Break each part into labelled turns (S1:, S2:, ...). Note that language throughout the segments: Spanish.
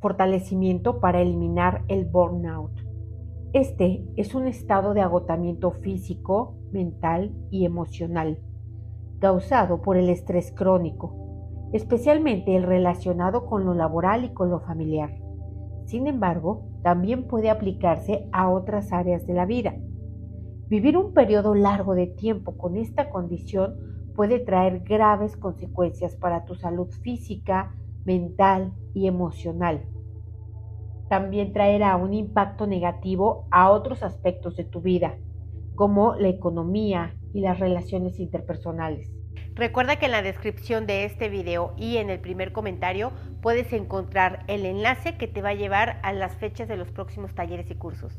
S1: Fortalecimiento para eliminar el burnout. Este es un estado de agotamiento físico, mental y emocional causado por el estrés crónico, especialmente el relacionado con lo laboral y con lo familiar. Sin embargo, también puede aplicarse a otras áreas de la vida. Vivir un periodo largo de tiempo con esta condición puede traer graves consecuencias para tu salud física, mental y emocional. También traerá un impacto negativo a otros aspectos de tu vida, como la economía y las relaciones interpersonales. Recuerda que en la descripción de este video y en el primer comentario puedes encontrar el enlace que te va a llevar a las fechas de los próximos talleres y cursos.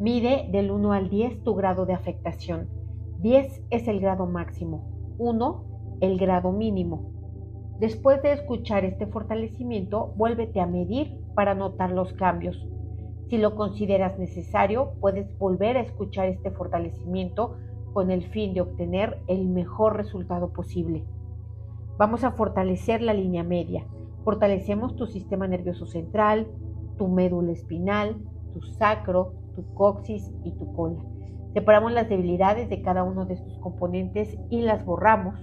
S1: Mide del 1 al 10 tu grado de afectación. 10 es el grado máximo, 1 el grado mínimo. Después de escuchar este fortalecimiento, vuélvete a medir para notar los cambios. Si lo consideras necesario, puedes volver a escuchar este fortalecimiento con el fin de obtener el mejor resultado posible. Vamos a fortalecer la línea media. Fortalecemos tu sistema nervioso central, tu médula espinal, tu sacro, tu coxis y tu cola. Separamos las debilidades de cada uno de estos componentes y las borramos.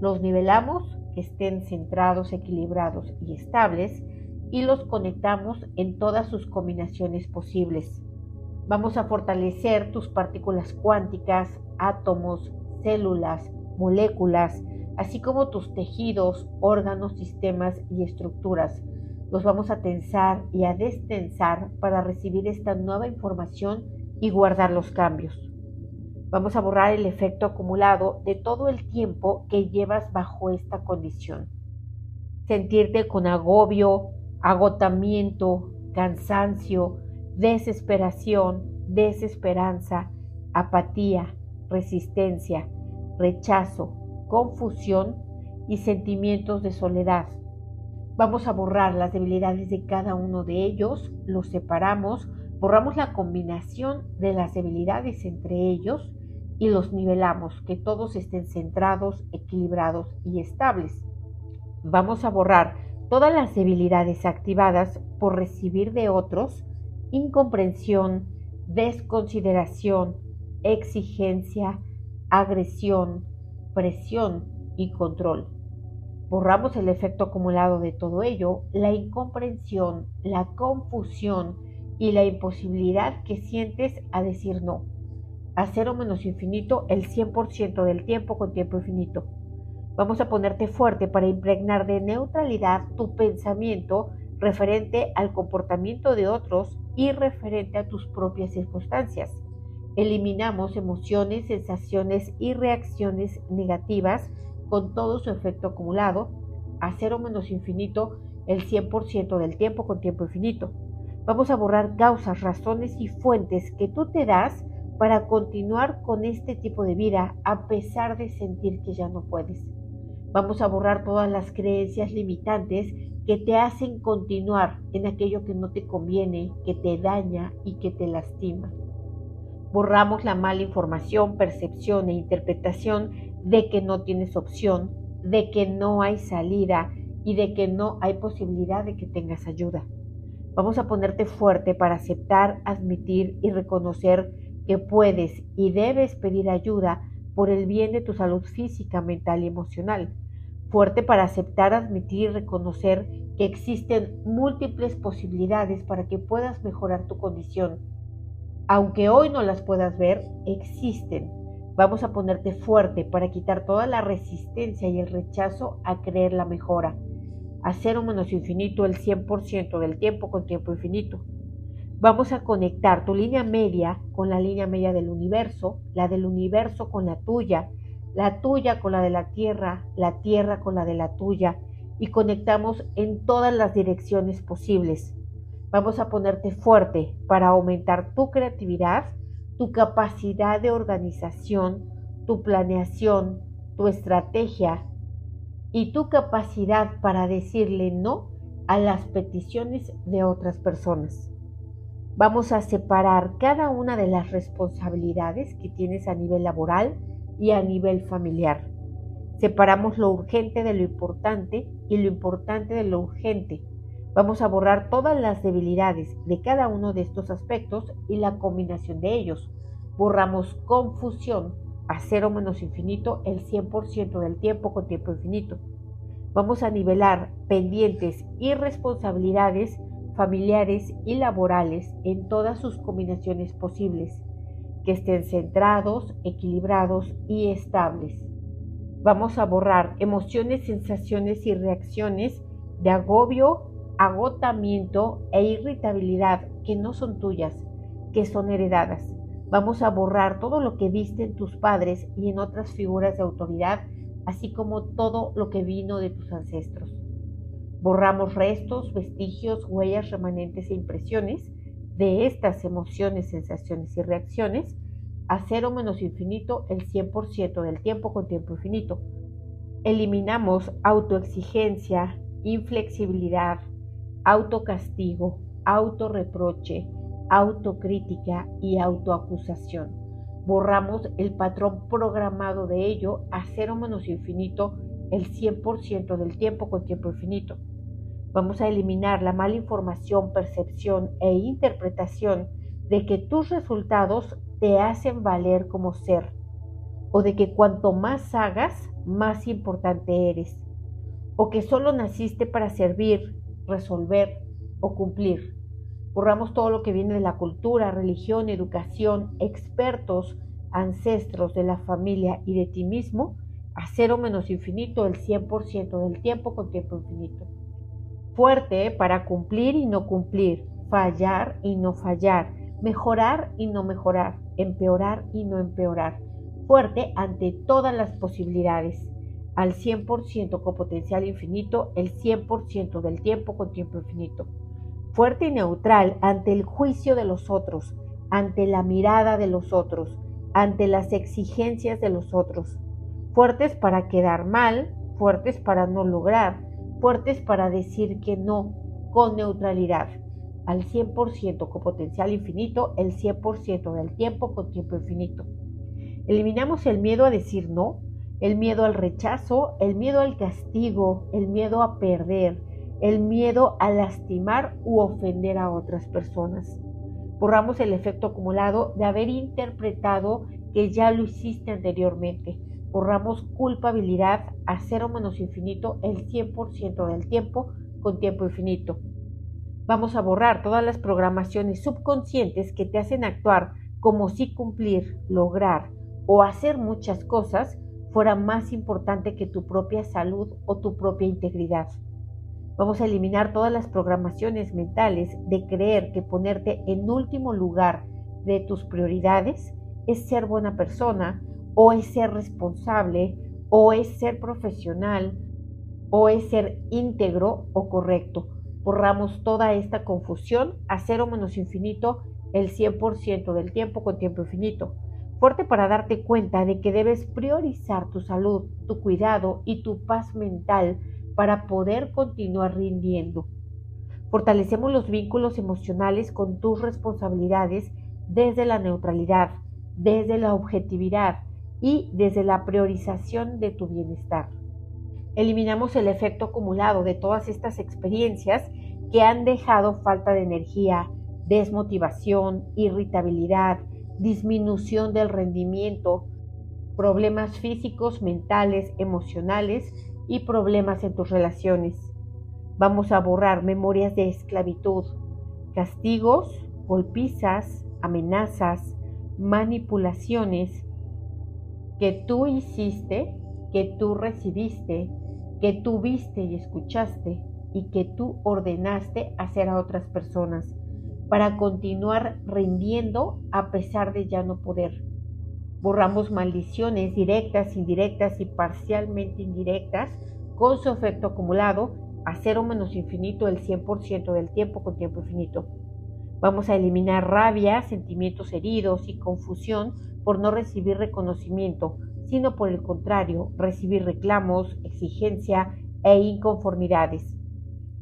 S1: Los nivelamos que estén centrados, equilibrados y estables y los conectamos en todas sus combinaciones posibles. Vamos a fortalecer tus partículas cuánticas, átomos, células, moléculas, así como tus tejidos, órganos, sistemas y estructuras. Los vamos a tensar y a destensar para recibir esta nueva información y guardar los cambios. Vamos a borrar el efecto acumulado de todo el tiempo que llevas bajo esta condición. Sentirte con agobio, agotamiento, cansancio, desesperación, desesperanza, apatía, resistencia, rechazo, confusión y sentimientos de soledad. Vamos a borrar las debilidades de cada uno de ellos, los separamos, borramos la combinación de las debilidades entre ellos y los nivelamos, que todos estén centrados, equilibrados y estables. Vamos a borrar todas las debilidades activadas por recibir de otros incomprensión, desconsideración, exigencia, agresión, presión y control. Borramos el efecto acumulado de todo ello, la incomprensión, la confusión y la imposibilidad que sientes a decir no a cero menos infinito el 100% del tiempo con tiempo infinito. Vamos a ponerte fuerte para impregnar de neutralidad tu pensamiento referente al comportamiento de otros y referente a tus propias circunstancias. Eliminamos emociones, sensaciones y reacciones negativas con todo su efecto acumulado a cero menos infinito el 100% del tiempo con tiempo infinito. Vamos a borrar causas, razones y fuentes que tú te das para continuar con este tipo de vida a pesar de sentir que ya no puedes. Vamos a borrar todas las creencias limitantes que te hacen continuar en aquello que no te conviene, que te daña y que te lastima. Borramos la mala información, percepción e interpretación de que no tienes opción, de que no hay salida y de que no hay posibilidad de que tengas ayuda. Vamos a ponerte fuerte para aceptar, admitir y reconocer que puedes y debes pedir ayuda por el bien de tu salud física, mental y emocional. Fuerte para aceptar, admitir y reconocer que existen múltiples posibilidades para que puedas mejorar tu condición. Aunque hoy no las puedas ver, existen. Vamos a ponerte fuerte para quitar toda la resistencia y el rechazo a creer la mejora. A cero menos infinito el 100% del tiempo con tiempo infinito. Vamos a conectar tu línea media con la línea media del universo, la del universo con la tuya, la tuya con la de la Tierra, la Tierra con la de la tuya y conectamos en todas las direcciones posibles. Vamos a ponerte fuerte para aumentar tu creatividad, tu capacidad de organización, tu planeación, tu estrategia y tu capacidad para decirle no a las peticiones de otras personas. Vamos a separar cada una de las responsabilidades que tienes a nivel laboral y a nivel familiar. Separamos lo urgente de lo importante y lo importante de lo urgente. Vamos a borrar todas las debilidades de cada uno de estos aspectos y la combinación de ellos. Borramos confusión a cero menos infinito el 100% del tiempo con tiempo infinito. Vamos a nivelar pendientes y responsabilidades familiares y laborales en todas sus combinaciones posibles, que estén centrados, equilibrados y estables. Vamos a borrar emociones, sensaciones y reacciones de agobio, agotamiento e irritabilidad que no son tuyas, que son heredadas. Vamos a borrar todo lo que viste en tus padres y en otras figuras de autoridad, así como todo lo que vino de tus ancestros. Borramos restos, vestigios, huellas remanentes e impresiones de estas emociones, sensaciones y reacciones a cero menos infinito el 100% del tiempo con tiempo infinito. Eliminamos autoexigencia, inflexibilidad, autocastigo, autorreproche, autocrítica y autoacusación. Borramos el patrón programado de ello a cero menos infinito el 100% del tiempo con tiempo infinito. Vamos a eliminar la mala información, percepción e interpretación de que tus resultados te hacen valer como ser o de que cuanto más hagas, más importante eres o que solo naciste para servir, resolver o cumplir. Borramos todo lo que viene de la cultura, religión, educación, expertos, ancestros de la familia y de ti mismo a cero menos infinito el 100% del tiempo con tiempo infinito. Fuerte para cumplir y no cumplir, fallar y no fallar, mejorar y no mejorar, empeorar y no empeorar. Fuerte ante todas las posibilidades al 100% con potencial infinito el 100% del tiempo con tiempo infinito. Fuerte y neutral ante el juicio de los otros, ante la mirada de los otros, ante las exigencias de los otros. Fuertes para quedar mal, fuertes para no lograr, fuertes para decir que no, con neutralidad. Al 100% con potencial infinito, el 100% del tiempo con tiempo infinito. Eliminamos el miedo a decir no, el miedo al rechazo, el miedo al castigo, el miedo a perder, el miedo a lastimar u ofender a otras personas. Borramos el efecto acumulado de haber interpretado que ya lo hiciste anteriormente. Borramos culpabilidad a cero menos infinito el 100% del tiempo con tiempo infinito. Vamos a borrar todas las programaciones subconscientes que te hacen actuar como si cumplir, lograr o hacer muchas cosas fuera más importante que tu propia salud o tu propia integridad. Vamos a eliminar todas las programaciones mentales de creer que ponerte en último lugar de tus prioridades es ser buena persona o es ser responsable o es ser profesional o es ser íntegro o correcto. Borramos toda esta confusión a cero menos infinito el 100% del tiempo con tiempo infinito fuerte para darte cuenta de que debes priorizar tu salud, tu cuidado y tu paz mental para poder continuar rindiendo. Fortalecemos los vínculos emocionales con tus responsabilidades desde la neutralidad, desde la objetividad y desde la priorización de tu bienestar. Eliminamos el efecto acumulado de todas estas experiencias que han dejado falta de energía, desmotivación, irritabilidad, disminución del rendimiento, problemas físicos, mentales, emocionales y problemas en tus relaciones. Vamos a borrar memorias de esclavitud, castigos, golpizas, amenazas, manipulaciones que tú hiciste, que tú recibiste, que tú viste y escuchaste y que tú ordenaste hacer a otras personas para continuar rindiendo a pesar de ya no poder. Borramos maldiciones directas, indirectas y parcialmente indirectas con su efecto acumulado a cero menos infinito el 100% del tiempo con tiempo infinito. Vamos a eliminar rabia, sentimientos heridos y confusión por no recibir reconocimiento, sino por el contrario, recibir reclamos, exigencia e inconformidades.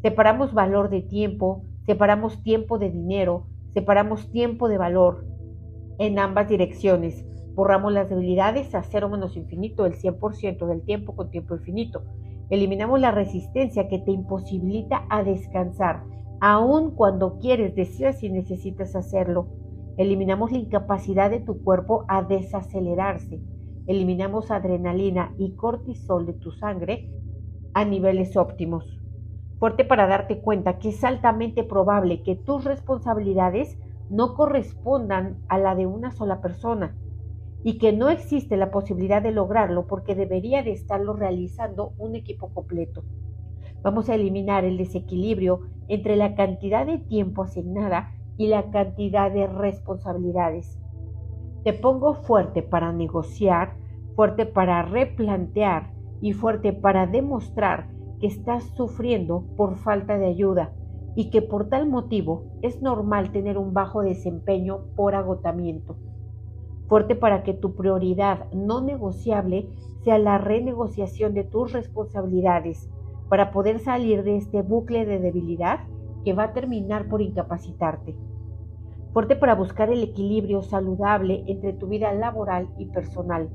S1: Separamos valor de tiempo Separamos tiempo de dinero, separamos tiempo de valor en ambas direcciones. Borramos las debilidades a cero menos infinito, el 100% del tiempo con tiempo infinito. Eliminamos la resistencia que te imposibilita a descansar, aun cuando quieres, deseas y necesitas hacerlo. Eliminamos la incapacidad de tu cuerpo a desacelerarse. Eliminamos adrenalina y cortisol de tu sangre a niveles óptimos. Fuerte para darte cuenta que es altamente probable que tus responsabilidades no correspondan a la de una sola persona y que no existe la posibilidad de lograrlo porque debería de estarlo realizando un equipo completo. Vamos a eliminar el desequilibrio entre la cantidad de tiempo asignada y la cantidad de responsabilidades. Te pongo fuerte para negociar, fuerte para replantear y fuerte para demostrar que estás sufriendo por falta de ayuda y que por tal motivo es normal tener un bajo desempeño por agotamiento. Fuerte para que tu prioridad no negociable sea la renegociación de tus responsabilidades para poder salir de este bucle de debilidad que va a terminar por incapacitarte. Fuerte para buscar el equilibrio saludable entre tu vida laboral y personal.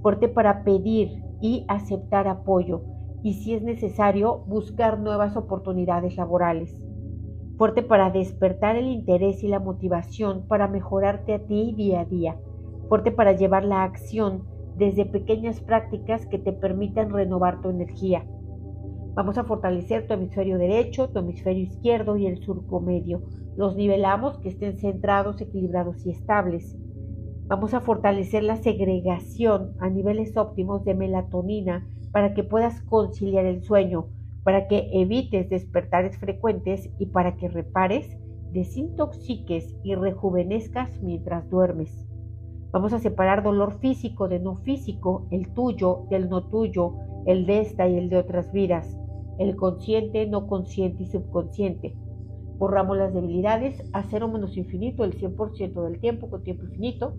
S1: Fuerte para pedir y aceptar apoyo y si es necesario buscar nuevas oportunidades laborales. Fuerte para despertar el interés y la motivación para mejorarte a ti día a día. Fuerte para llevar la acción desde pequeñas prácticas que te permitan renovar tu energía. Vamos a fortalecer tu hemisferio derecho, tu hemisferio izquierdo y el surco medio. Los nivelamos que estén centrados, equilibrados y estables. Vamos a fortalecer la segregación a niveles óptimos de melatonina para que puedas conciliar el sueño, para que evites despertares frecuentes y para que repares, desintoxiques y rejuvenezcas mientras duermes. Vamos a separar dolor físico de no físico, el tuyo del no tuyo, el de esta y el de otras vidas, el consciente, no consciente y subconsciente. Borramos las debilidades a cero menos infinito el 100% del tiempo con tiempo infinito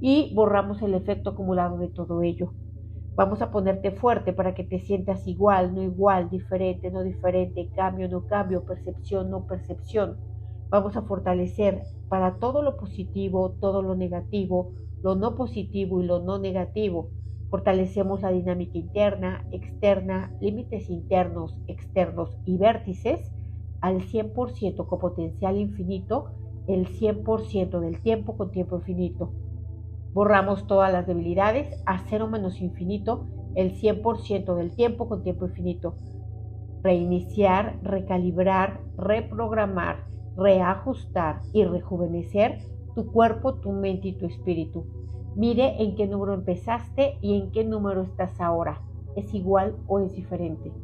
S1: y borramos el efecto acumulado de todo ello. Vamos a ponerte fuerte para que te sientas igual, no igual, diferente, no diferente, cambio, no cambio, percepción, no percepción. Vamos a fortalecer para todo lo positivo, todo lo negativo, lo no positivo y lo no negativo. Fortalecemos la dinámica interna, externa, límites internos, externos y vértices al 100% con potencial infinito, el 100% del tiempo con tiempo infinito. Borramos todas las debilidades a cero menos infinito el 100% del tiempo con tiempo infinito. Reiniciar, recalibrar, reprogramar, reajustar y rejuvenecer tu cuerpo, tu mente y tu espíritu. Mire en qué número empezaste y en qué número estás ahora. ¿Es igual o es diferente?